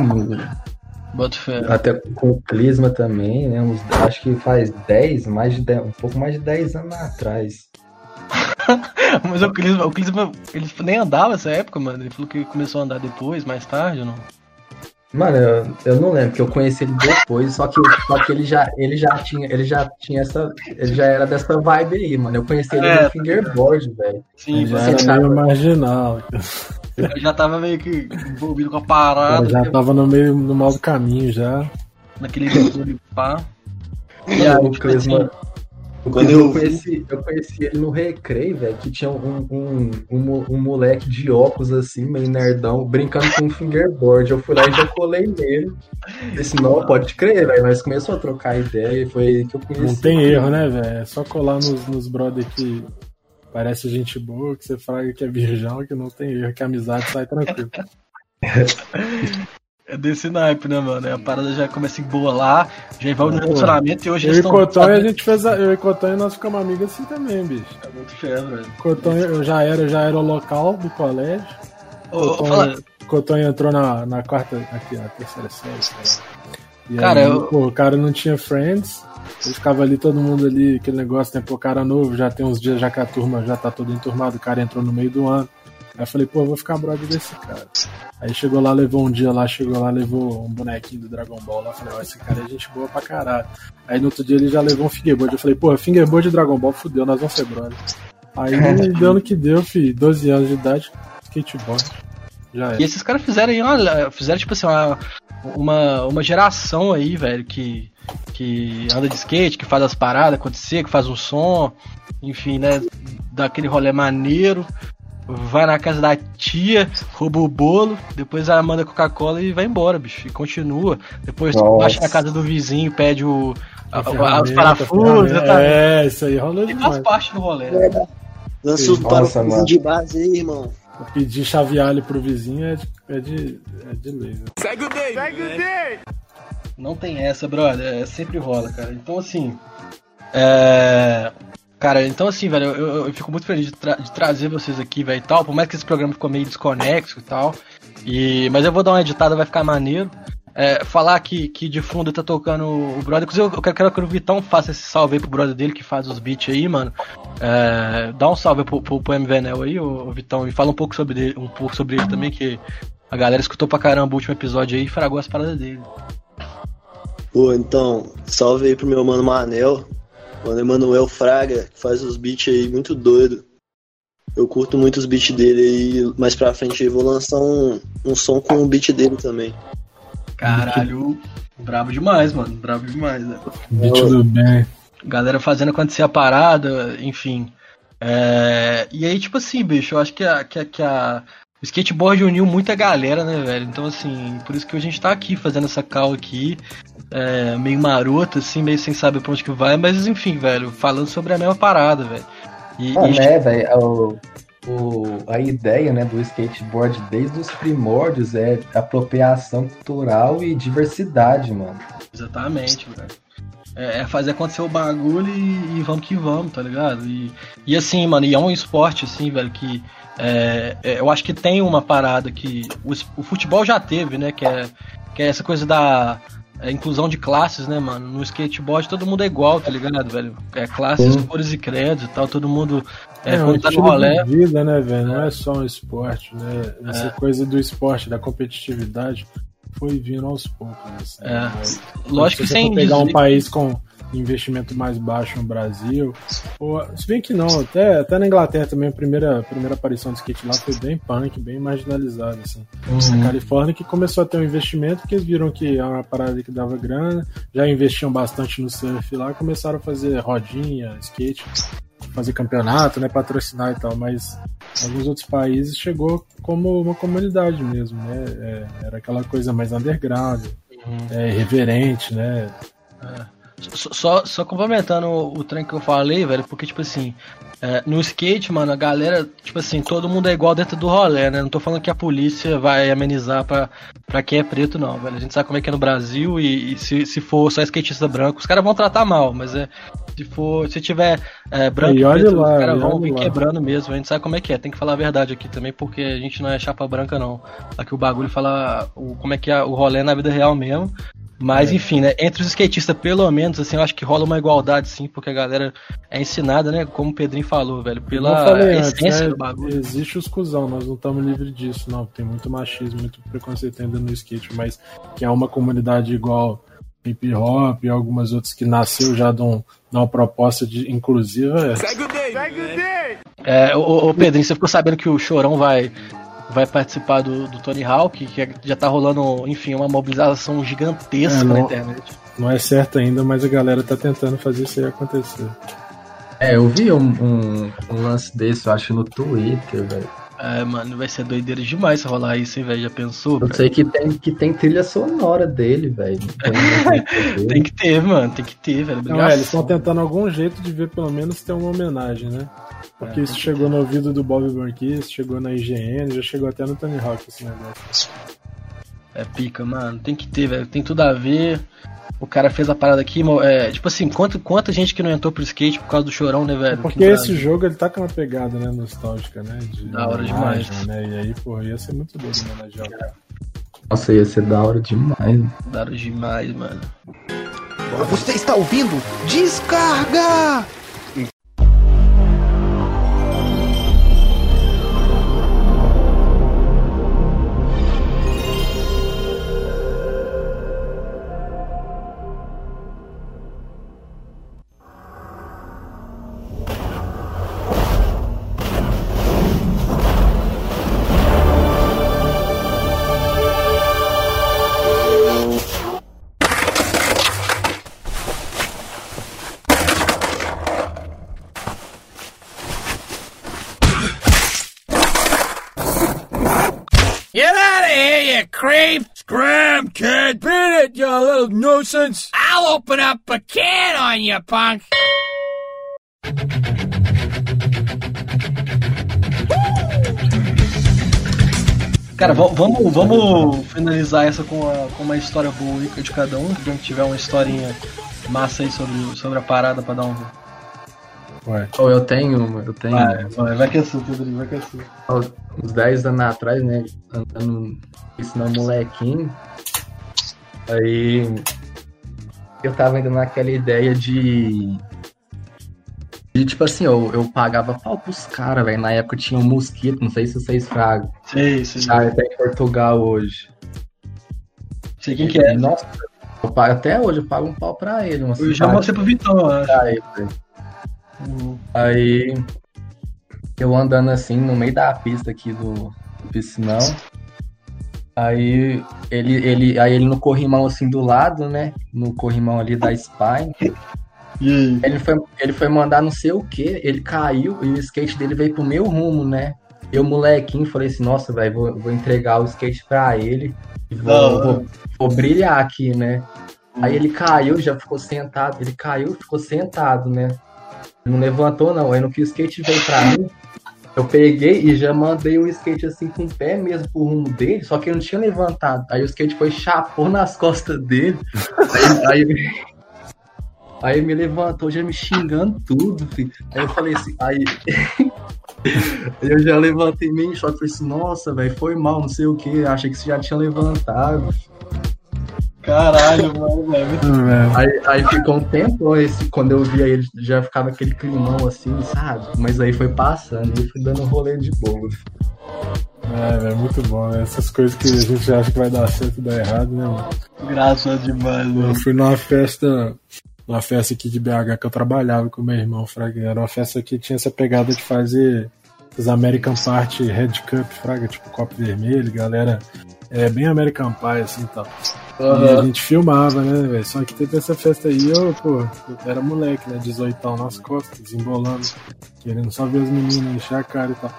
Até com o Clisma também, né? Uns, acho que faz 10, mais de 10, um pouco mais de 10 anos atrás. Mas o Clisma, o Clisma, ele nem andava nessa época, mano. Ele falou que começou a andar depois, mais tarde, não? Mano, eu, eu não lembro, que eu conheci ele depois, só que, só que ele, já, ele já tinha, ele já tinha essa. Ele já era dessa vibe aí, mano. Eu conheci ele É. no fingerboard, velho. Sim, Já você era meio marginal. ele já tava meio que envolvido com a parada, já tava no meio no mau do caminho já. naquele bagulho pá. E Mano, aí, tipo assim, Clisma. Quando eu eu, conheci, eu conheci ele no recreio, velho, que tinha um, um, um, um moleque de óculos assim, meio nerdão, brincando com um fingerboard. Eu fui lá e já colei nele. Disse, não, pode crer, velho. Nós começamos a trocar ideia e foi aí que eu conheci. Não tem erro, né, velho? É só colar nos, nos brother que parece gente boa, que você fraga que é virgão, que não tem erro, que a amizade sai tranquilo. é desse naipe, né, mano? A parada já começa a embolar, já envolve no Pô, relacionamento e hoje Eu eles e estão. Cotonho, a gente fez. A, eu e Cotonho, nós ficamos amigos assim também, bicho. É muito feio, velho. Cotonho, eu já era, eu já era o local do colégio. Ô, Cotonho, entrou na, na quarta, aqui, na terceira série, cara. E Cara, aí, eu- pô, o cara não tinha friends. Ele ficava ali, todo mundo ali, aquele negócio, tem pô, cara novo, já tem uns dias já que a turma já tá toda enturmada, o cara entrou no meio do ano. Aí eu falei, pô, eu vou ficar brother desse cara. Aí chegou lá, levou um dia lá, chegou lá, levou um bonequinho do Dragon Ball lá. Falei, ó, esse cara é gente boa pra caralho. Aí no outro dia ele já levou um fingerboard. Eu falei, pô, fingerboard de Dragon Ball, fudeu, nós vamos ser brother. Aí deu no que deu, fi, 12 anos de idade, skateboard. Já E é. esses caras fizeram aí uma. Fizeram, tipo assim, uma, uma, uma geração aí, velho, que, que anda de skate, que faz as paradas acontecer, que faz um som, enfim, né? Dá aquele rolê maneiro. Vai na casa da tia, rouba o bolo, depois ela manda Coca-Cola e vai embora, bicho. E continua. Depois Nossa. baixa na casa do vizinho, pede o. a- a- os parafusos. É, isso aí rola E faz demais. parte do rolê. né? Lança parafusos mano. de base aí, irmão. Pedir chavealho pro vizinho é de, é de, é de lei. né? Segue o day. Segue o day. Não tem essa, brother. É, sempre rola, cara. Então, assim. É. Cara, então assim, velho, eu, eu- eu fico muito feliz de, tra- de trazer vocês aqui, velho, e tal. Por mais que esse programa ficou meio desconexo e tal. E, mas eu vou dar uma editada, vai ficar maneiro. É, falar que, que de fundo tá tocando o brother. Inclusive, eu quero, quero que o Vitão faça esse salve aí pro brother dele que faz os beats aí, mano. É, dá um salve pro, pro, pro MVNel aí, ô Vitão, e fala um pouco sobre ele, um pouco sobre ele também, que a galera escutou pra caramba o último episódio aí e fragou as paradas dele. Pô, então, salve aí pro meu mano Manel, mano Emanuel Fraga, que faz os beats aí muito doido. Eu curto muito os beats dele aí, mais pra frente aí vou lançar um, um som com o beat dele também. Caralho, brabo demais, mano. Brabo demais, né? Beat do bem. Galera fazendo acontecer a parada, enfim. É, E aí, tipo assim, bicho, eu acho que a, que a, que a- o skateboard uniu muita galera, né, velho? Então, assim, por isso que a gente tá aqui fazendo essa call aqui, é, meio maroto, assim, meio sem saber pra onde que vai, mas enfim, velho, falando sobre a mesma parada, velho. E, Ah, e- né, velho? O, o- a ideia né, do skateboard desde os primórdios é apropriação cultural e diversidade, mano. Exatamente, velho. É, é fazer acontecer o bagulho e, e vamos que vamos, tá ligado? E, e assim, mano, e é um esporte, assim, velho, que é, é, eu acho que tem uma parada que o, o futebol já teve, né? Que é, que é essa coisa da é, inclusão de classes, né, mano? No skateboard todo mundo é igual, tá ligado, velho? É classes, Sim. cores e credos e tal, todo mundo é, É, um tá no rolê. de vida, né, velho? Não é só um esporte, né? Essa É. coisa do esporte, da competitividade, foi vindo aos poucos. Assim, É. né? Lógico que sem pegar um país com investimento mais baixo no Brasil, ou, se bem que não, até, até na Inglaterra também a primeira, a primeira aparição do skate lá foi bem punk, bem marginalizado, assim. Uhum. Na Califórnia que começou a ter um investimento porque eles viram que é uma parada que dava grana, já investiam bastante no surf lá, começaram a fazer rodinha, skate, fazer campeonato, né, patrocinar e tal, mas alguns outros países chegou como uma comunidade mesmo, né, é, era aquela coisa mais underground, é, irreverente, né, Só- Só, só complementando o, o trem que eu falei, velho, porque, tipo assim, é, no skate, mano, a galera, tipo assim, todo mundo é igual dentro do rolê, né? Não tô falando que a polícia vai amenizar pra, pra quem é preto, não, velho. A gente sabe como é que é no Brasil e, e se, se for só skatista branco, os caras vão tratar mal, mas é. Se for. Se tiver é, branco E preto, lá, os caras vão vir lá. quebrando mesmo. A gente sabe como é que é. Tem que falar a verdade aqui também, porque a gente não é chapa branca, não. Aqui o bagulho fala o, como é que é o rolê na vida real mesmo. Mas É. enfim, né? Entre os skatistas, pelo menos, assim, eu acho que rola uma igualdade, sim, porque a galera é ensinada, né? Como o Pedrinho falou, velho, pela falei antes, essência né, do bagulho. Existe os cuzão, nós não estamos livres disso, não. Tem muito machismo, muito preconceito ainda no skate, mas que é uma comunidade igual hip hop e algumas outras que nasceu já de, um, de uma proposta de inclusiva. É. Segue o day. Segue o day. É, ô, ô, Pedrinho, você ficou sabendo que o Chorão vai, vai participar do, do Tony Hawk, que já tá rolando, enfim, uma mobilização gigantesca É, na não- internet. Não é certo ainda, mas a galera tá tentando fazer isso aí acontecer. É, eu vi um, um, um lance desse, eu acho, no Twitter, velho. É, mano, vai ser doideira demais se rolar isso, hein, velho? Já pensou? Eu sei que tem, que tem trilha sonora dele, velho. Tem que ter, mano, tem que ter, velho. Não, é, eles estão tentando algum jeito de ver pelo menos ter uma homenagem, né? Porque É, isso chegou no ouvido do Bob Burnquist, chegou na IGN, já chegou até no Tony Hawk esse negócio. É pica, mano. Tem que ter, velho. Tem tudo a ver. O cara fez a parada aqui, é, tipo assim, quanto, quanta gente que não entrou pro skate por causa do chorão, né, velho? Porque Que esse jogo ele tá com uma pegada, né, nostálgica, né? De Da hora demais. Né? E aí, pô, ia ser muito doido homenagear o cara. Nossa, ia ser da hora demais. Da hora demais, mano. Você está ouvindo? Descarga! Nuisance! I'll open up a can on you, punk! Cara, va- vamos, vamos finalizar essa com, a- com uma história boa aí de cada um. Se a gente tiver uma historinha massa aí sobre, sobre a parada pra dar um. Oh, eu tenho, uma, eu tenho. Vai, vai, vai que é sua, Pedro, vai que é sua. Uns 10 anos atrás, né? Andando, ensinando molequinho. Aí eu tava ainda naquela ideia de. De tipo assim, eu, eu pagava pau pros caras, velho. Na época tinha um mosquito, não sei se vocês fragam. Sei, sei. Ah, até em Portugal hoje. Sei quem que é. Nossa, eu pago, até hoje eu pago um pau pra ele. Uma Eu já mostrei pro Vitão, acho. Ele, velho. Aí eu andando assim no meio da pista aqui do, do piscinão. Aí ele, ele, aí ele no corrimão assim do lado, né? No corrimão ali da Spine. Ele foi, ele foi mandar não sei o que, ele caiu e o skate dele veio pro meu rumo, né? Eu, molequinho, falei assim, nossa, velho, vou, vou entregar o skate pra ele e vou, vou, vou brilhar aqui, né? Aí ele caiu, já ficou sentado, ele caiu ficou sentado, né? Não levantou, não. Aí no que o skate veio pra mim, eu peguei e já mandei o skate assim com o pé mesmo pro rumo dele, só que ele não tinha levantado. Aí o skate foi chapou nas costas dele. Aí, aí, aí me levantou já me xingando tudo, filho. Aí eu falei assim, aí. eu já levantei meio em choque, falei assim, nossa, velho, foi mal, não sei o que, achei que você já tinha levantado. Caralho, mano, velho. Aí, aí ficou um tempo, esse, quando eu via ele, já ficava aquele climão assim, sabe? Mas aí foi passando, e eu fui dando um rolê de boa. É, velho, muito bom, né? Essas coisas que a gente acha que vai dar certo e dar errado, né, mano? Graças demais, Eu mano. fui numa festa, numa festa aqui de BH que eu trabalhava com meu irmão, Fraga. Era uma festa que tinha essa pegada de fazer os American Party Red Cup, Fraga, tipo copo vermelho, galera. É bem American Pie, assim e tal. E a gente filmava, né, velho? Só que teve essa festa aí, eu, pô, eu era moleque, né? 18 nas costas, embolando, querendo só ver as meninas encher a cara e tal.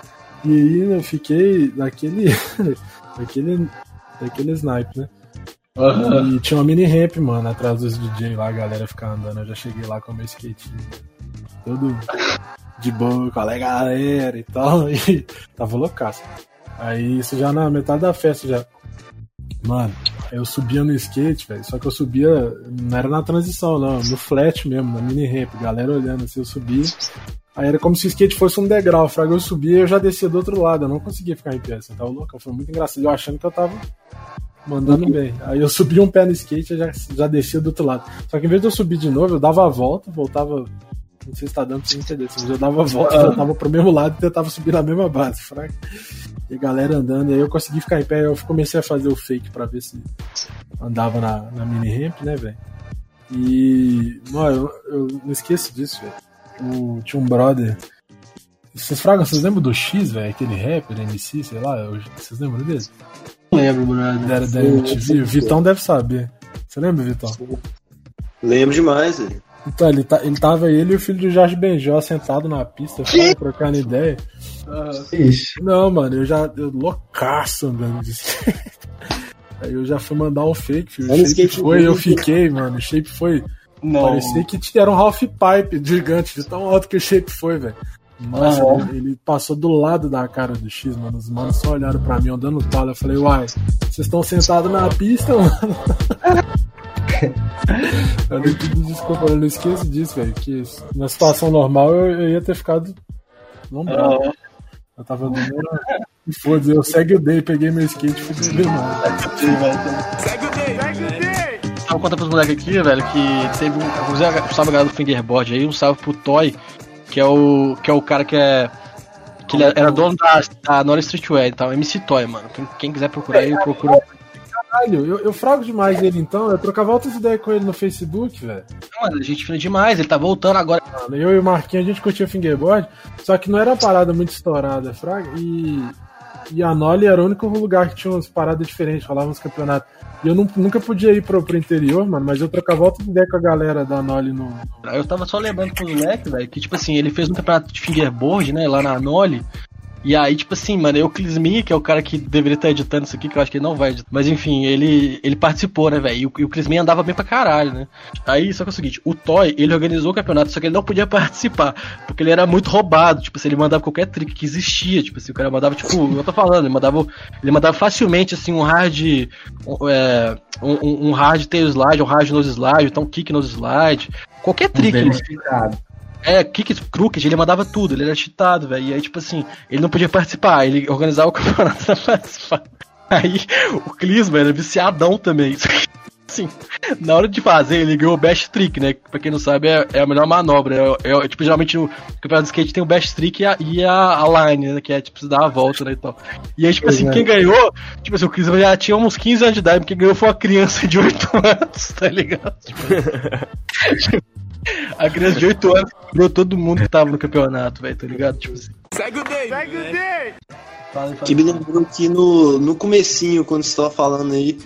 E aí eu fiquei daquele. daquele. daquele snipe, né? Aham. E tinha uma mini ramp, mano, atrás dos DJ lá, a galera ficar andando. Eu já cheguei lá com o meu skatinho. Todo de boa com a galera e tal. E tava loucaço. Aí isso já na metade da festa já. Mano, eu subia no skate, velho. Só que eu subia, não era na transição, não, no flat mesmo, na mini ramp, galera olhando assim, eu subia. Aí era como se o skate fosse um degrau, fraga. Eu subia e eu já descia do outro lado, eu não conseguia ficar em pé, assim, tava louco. Foi muito engraçado, eu achando que eu tava mandando bem. Aí eu subi um pé no skate e já, já descia do outro lado. Só que em vez de eu subir de novo, eu dava a volta, voltava. Não sei se tá dando pra entender. assim, Eu dava a volta, voltava pro mesmo lado e tentava subir na mesma base, fraga. E a galera andando, e aí eu consegui ficar em pé, eu comecei a fazer o fake pra ver se andava na, na mini ramp, né, velho? E. Mano, eu, eu não esqueço disso, velho. O- Tinha um brother. Vocês fragam, vocês lembram do X, velho? Aquele rapper, MC, sei lá? eu- Vocês lembram dele? Não lembro, brother. Era da MTV? O Vitão deve saber. Você lembra, Vitão? Lembro demais, velho. Então, ele, tá, ele tava ele e o filho do Jorge Benjó sentado na pista, trocando ideia. Ixi. Não, mano, eu já. Eu loucaço andando de skate. Aí eu já fui mandar um fake, filho. O shape skate foi, eu fiquei, mano. O shape foi. Não. Parecia que tinha- era um half pipe gigante, de tão alto que o shape foi, velho. Nossa, Ah, ele, ele passou do lado da cara do X, mano. Os manos só olharam pra mim, andando tala. Eu falei, uai, vocês estão sentados na pista, mano. eu não pedi desculpa, eu não esqueço disso, velho. Que na situação normal eu, eu ia ter ficado lombrado. Ah. Eu tava dando uma... E Foda-se, eu segue o day, peguei meu skate e fui beber mais. Segue o day, segue o day! Tava contando pros moleques aqui, velho, que teve um. Um salve a galera do Fingerboard aí, um salve pro Toy, que é o. que é o cara que é. Que ele era dono da, da Nora Streetwear e tal, MC Toy, mano. Quem, quem quiser procurar aí, procura. Caralho, eu, eu frago demais ele então. Eu trocava outras ideias com ele no Facebook, velho. Mano, a gente fina demais, ele tá voltando agora. Mano, Eu e o Marquinhos, a gente curtia fingerboard, só que não era uma parada muito estourada, fraga. E, e a Noli era o único lugar que tinha umas paradas diferentes, rolava uns campeonatos. E eu não- nunca podia ir pro, pro interior, mano, mas eu trocava outra ideia com a galera da Noli no. Eu tava só lembrando pro moleque, velho, que tipo assim, ele fez um campeonato de fingerboard, né, lá na Noli. E aí, tipo assim, mano, eu, o Clisminha, que é o cara que deveria estar editando isso aqui, que eu acho que ele não vai editar. Mas enfim, ele, ele participou, né, velho? E o, Clisminha andava bem pra caralho, né? Aí, só que é o seguinte, o Toy, ele organizou o campeonato, só que ele não podia participar, porque ele era muito roubado, tipo, se ele mandava qualquer trick que existia, tipo assim, o cara mandava, tipo, eu tô falando, ele mandava, ele mandava facilmente, assim, um hard, um, é, um, um hard tail slide, um hard nose slide, então um kick nose slide, qualquer trick, mano. É, kick crooked, ele mandava tudo, ele era cheatado, velho. E aí, tipo assim, ele não podia participar, ele organizava o campeonato pra participar. Aí, o Clisma era viciadão também. Assim, na hora de fazer, ele ganhou o Best Trick, né? Pra quem não sabe, é, é a melhor manobra. É, é, tipo, geralmente no campeonato de skate tem o Best Trick e a, e a, a line, né? Que é, tipo, dar a volta, né? E, tal. e aí, tipo assim, quem ganhou, tipo assim, o Clisma já tinha uns 15 anos de idade, porque quem ganhou foi uma criança de 8 anos, tá ligado? Tipo, a criança de 8 anos quebrou todo mundo que tava no campeonato, velho, tá ligado? Tipo assim. Segue o day! Segue o day! Que me lembrou que no, no comecinho, quando você tava falando aí,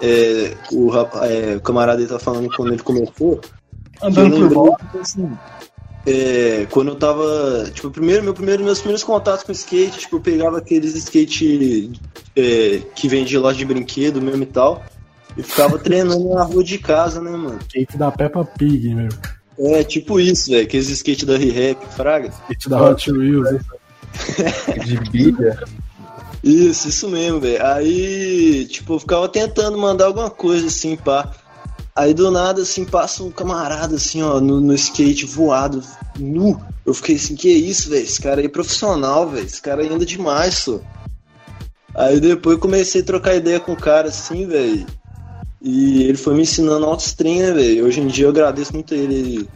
é, o, é, o camarada aí tá falando quando ele começou. Andando por volta. assim, é, quando eu tava. Tipo, primeiro, meu primeiro, meus primeiros contatos com skate, tipo, eu pegava aqueles skate é, que vem de loja de brinquedo mesmo e tal. E ficava treinando na rua de casa, né, mano? Skate da Peppa Pig, meu. É, tipo isso, velho. Aqueles skate da Re-Rap, Fraga. Skate da Hot Wheels? De bilha. Isso, isso mesmo, velho. Aí, tipo, eu ficava tentando mandar alguma coisa assim, pá. Aí do nada, assim, passa um camarada, assim, ó, no, no skate voado, nu. Eu fiquei assim, que isso, velho? Esse cara aí é profissional, velho. Esse cara aí anda demais, só. Aí depois comecei a trocar ideia com o cara, assim, velho. E ele foi me ensinando autostream, né, velho? Hoje em dia eu agradeço muito a ele.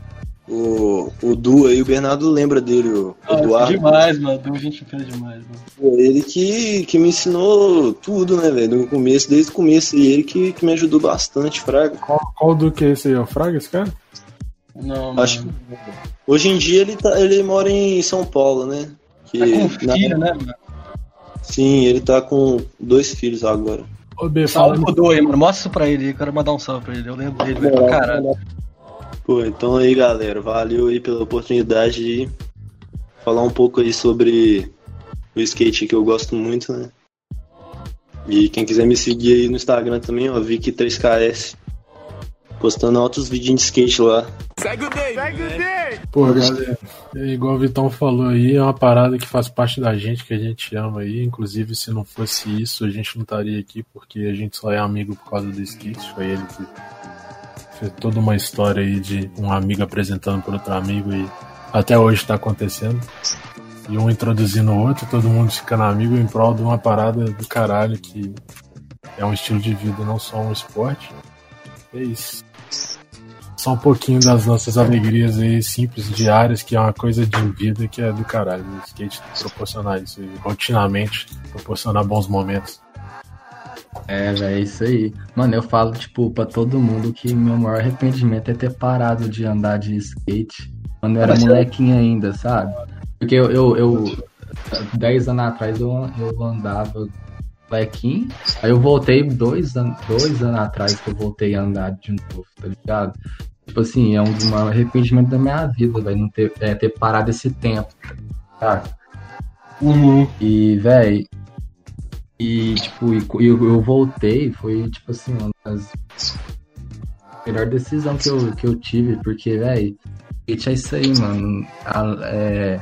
O, o Du aí, o Bernardo lembra dele, o Ah, Eduardo. demais, mano. Deu gente fina demais, mano. Ele que, que me ensinou tudo, né, velho? No começo, desde o começo. E ele que, que me ajudou bastante, Fraga. Qual, qual do que é esse aí? É o Fraga, esse cara? Não, Acho que. Hoje em dia ele, tá, ele mora em São Paulo, né? Que, Tá com na- filho, né, mano? Sim, ele tá com dois filhos agora. Ô, B, Salve falando, pro Doi, mano. Mostra isso pra ele. Eu quero mandar um salve pra ele. Eu lembro dele, velho, pra caralho. Pô, então aí, galera, valeu aí pela oportunidade de falar um pouco aí sobre o skate que eu gosto muito, né? E quem quiser me seguir aí no Instagram também, ó, Vic3KS. Postando altos vídeos de skate lá. Segue o day! Segue o day! pô, galera, é igual o Vitão falou aí, é uma parada que faz parte da gente, que a gente ama aí. Inclusive, se não fosse isso, a gente não estaria aqui, porque a gente só é amigo por causa do skate. Foi ele que fez toda uma história aí de um amigo apresentando para outro amigo e até hoje tá acontecendo. E um introduzindo o outro, todo mundo ficando amigo em prol de uma parada do caralho que é um estilo de vida, não só um esporte. É isso. Só um pouquinho das nossas alegrias aí, simples, diárias, que é uma coisa de vida que é do caralho. O skate proporcionar isso aí, rotinamente, proporcionar bons momentos. É, velho, é isso aí. Mano, eu falo, tipo, pra todo mundo que meu maior arrependimento é ter parado de andar de skate quando eu era Mas molequinho ainda, sabe? Porque eu, eu, eu 10 anos atrás eu, eu andava molequinho, aí eu voltei dois, an dois anos atrás que eu voltei a andar de novo, tá ligado? Tipo assim, é um dos maiores arrependimentos da minha vida, velho, não ter, é, ter parado esse tempo, tá? E, velho, e, tipo, e, eu, eu voltei, foi, tipo assim, uma das melhor decisão que eu, que eu tive, porque, velho, é isso aí, mano. A, é,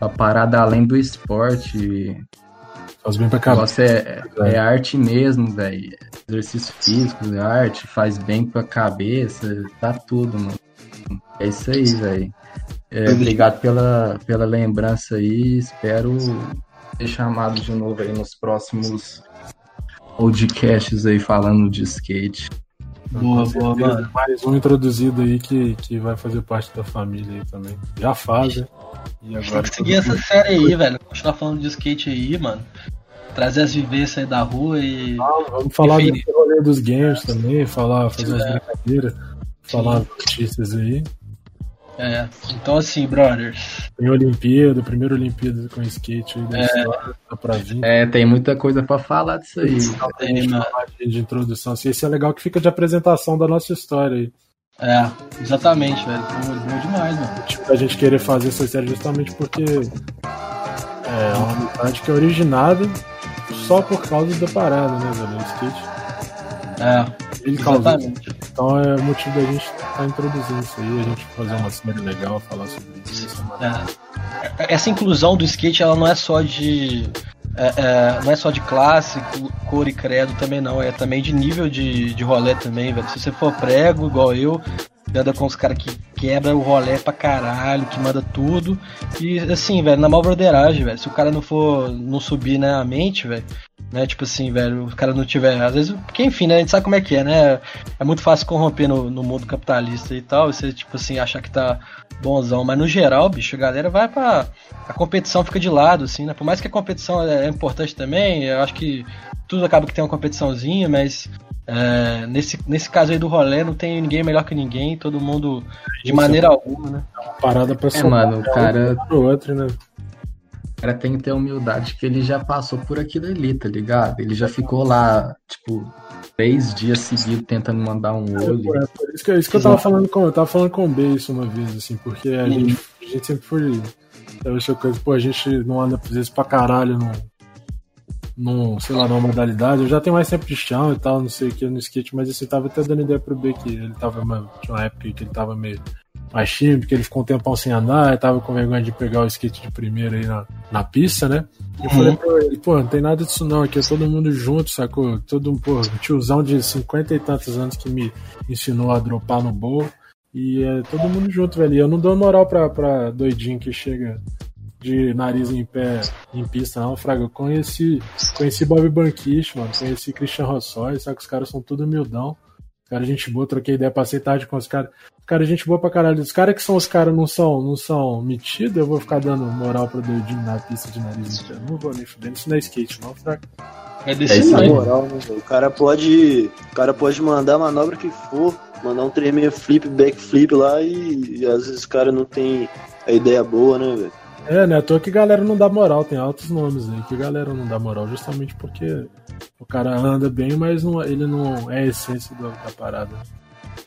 a parada além do esporte. Faz bem pra cabeça. negócio é, é arte mesmo, velho. Exercício físico, é arte, faz bem pra cabeça, dá tudo, mano. É isso aí, velho. É, obrigado pela, pela lembrança aí. Espero ser chamado de novo aí nos próximos podcasts aí falando de skate. Boa, boa, mano. Mais um introduzido aí que, que vai fazer parte da família aí também. Já faz, né? E Tem agora. que seguir essa série aí, velho. Continuar falando de skate aí, mano. Trazer as vivências aí da rua e. Vamos falar desse rolê dos games também, falar, fazer É. brincadeiras, falar notícias aí. É. Então assim, brothers. Tem Olimpíada, primeira Olimpíada com skate aí da É. história, pra vir. É, tem muita coisa pra falar disso aí. Tem, mano. de, introdução. Assim, esse é legal que fica de apresentação da nossa história aí. É, exatamente, velho. Pô, bom demais, mano. Tipo, a gente querer fazer essa série justamente porque É uma amizade que é originada só por causa da parada, né, velho? O skate. É, Ele causou. exatamente. Então é o motivo da gente estar introduzindo isso aí, a gente fazer uma série legal, falar sobre isso. É. Essa inclusão do skate, ela não é só de. é, é, não é só de classe, cor e credo também não, é também de nível de, de rolê também, velho. Se você for prego, igual eu, anda com os caras que quebra o rolê pra caralho, que manda tudo. E assim, velho, na mal broderagem, velho. Se o cara não for não subir né, a mente, velho. Né, tipo assim, velho, o cara não tiver. Às vezes, porque enfim, né? A gente sabe como é que é, né? É muito fácil corromper no, no mundo capitalista e tal. Você, tipo assim, achar que tá bonzão. Mas no geral, bicho, a galera vai pra. A competição fica de lado, assim, né? Por mais que a competição é, é importante também, eu acho que tudo acaba que tem uma competiçãozinha, mas. É, nesse, nesse caso aí do rolê, não tem ninguém melhor que ninguém, todo mundo de Isso. maneira alguma, né? Parada pra É, mano, o um cara- pro outro, né? O cara tem que ter humildade que ele já passou por aquilo ali, tá ligado? Ele já ficou lá, tipo, três dias seguidos tentando mandar um olho. É, por isso que, isso que eu tava falando com eu tava falando com o B isso uma vez, assim, porque a, gente, a gente sempre foi. Eu acho coisa, pô, a gente não anda às vezes pra caralho num, num, sei lá, numa modalidade. Eu já tenho mais tempo de chão e tal, não sei o que no skate, mas assim, tava até dando ideia pro B que ele tava, mano, tinha uma época que ele tava meio mais tímido, porque ele ficou um tempão sem andar, tava com vergonha de pegar o skate de primeira aí na, na pista, né? Eu Uhum. falei pra ele, pô, não tem nada disso não, aqui é todo mundo junto, sacou? Todo um, pô, tiozão de cinquenta e tantos anos que me ensinou a dropar no bowl. E é todo mundo junto, velho. E eu não dou moral pra, pra doidinho que chega de nariz em pé em pista, não, Fraga. Eu conheci, conheci Bob Banquish, mano. Conheci Christian Rossói, sabe que os caras são tudo humildão. Os caras, gente boa, troquei ideia, passei tarde com os caras. Os caras, gente boa pra caralho. Os caras que são os caras não são, não são metidos, eu vou ficar dando moral pra doidinho na pista de nariz em pé. Não vou nem fudendo. Isso não é skate, não, Fraga. É desse Na jeito. moral, né, velho? O cara pode. O cara pode mandar a manobra que for, mandar um tremer flip, backflip lá e, e às vezes o cara não tem a ideia boa, né, velho? É, né? À toa que galera não dá moral, tem altos nomes aí que galera não dá moral, justamente porque o cara anda bem, mas não, ele não é a essência do- da parada.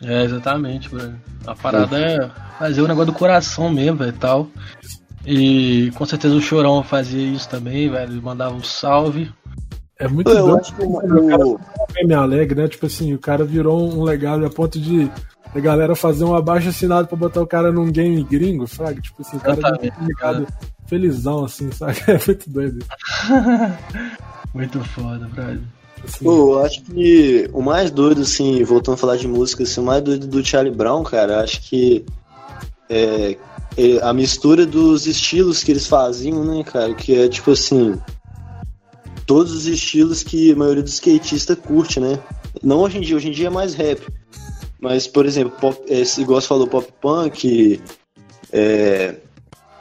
É, exatamente, velho. A parada é fazer o negócio do coração mesmo, velho, e tal. E com certeza o Chorão fazia isso também, velho. Mandava um salve. É muito Eu doido. acho que o- o cara é me alegre, né? Tipo assim, o cara virou um legado a ponto de a galera fazer um abaixo assinado pra botar o cara num game gringo, fraga. Tipo assim, o cara Exatamente, tá ligado felizão, assim, sabe? É muito doido. Muito foda, brother. Assim, Pô, eu acho que o mais doido, assim, voltando a falar de música, assim, o mais doido do Charlie Brown, cara, acho que é, é a mistura dos estilos que eles faziam, né, cara? Que é tipo assim. Todos os estilos que a maioria dos skatistas curte, né? Não hoje em dia, hoje em dia é mais rap. Mas, por exemplo, pop, é, igual você falou, pop punk, é,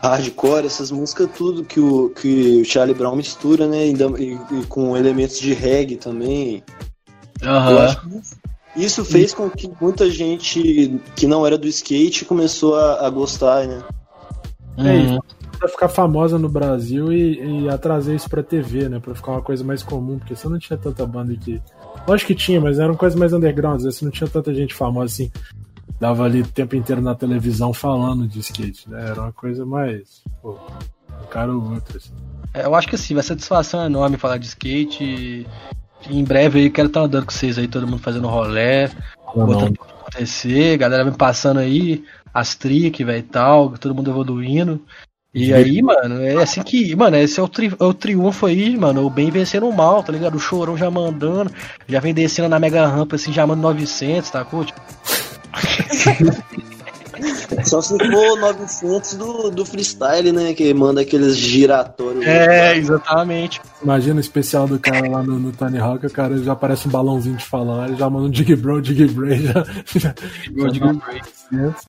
hardcore, essas músicas, tudo que o, que o Charlie Brown mistura, né? E, e- e com elementos de reggae também. Que isso- fez com que muita gente que não era do skate começou a, a gostar, né? É Uhum. isso. Pra ficar famosa no Brasil e, e a trazer isso pra TV, né? Pra ficar uma coisa mais comum, porque você não tinha tanta banda aqui. Lógico que tinha, mas eram coisas mais underground, às vezes não tinha tanta gente famosa assim. Dava ali o tempo inteiro na televisão falando de skate, né? Era uma coisa mais. Pô, um cara ou outro, assim. É, Eu acho que sim, vai ser satisfação enorme falar de skate. E em breve aí quero estar andando com vocês aí, todo mundo fazendo rolé, Não, botando pra acontecer, galera me passando aí, as trick, velho, e tal, todo mundo evoluindo. E aí, mano, é assim que. Mano, esse é o, tri, é o triunfo aí, mano. O bem vencendo o mal, tá ligado? O chorão já mandando, já vem descendo na mega rampa, assim, já manda 900, tá, coach? Só se for 900 do, do freestyle, né? Que manda aqueles giratórios. É, exatamente. Imagina o especial do cara lá no, no Tony Hawk, o cara já parece um balãozinho de falar, ele já manda um Dig Bro, Dig Bray, já. já, Bro, já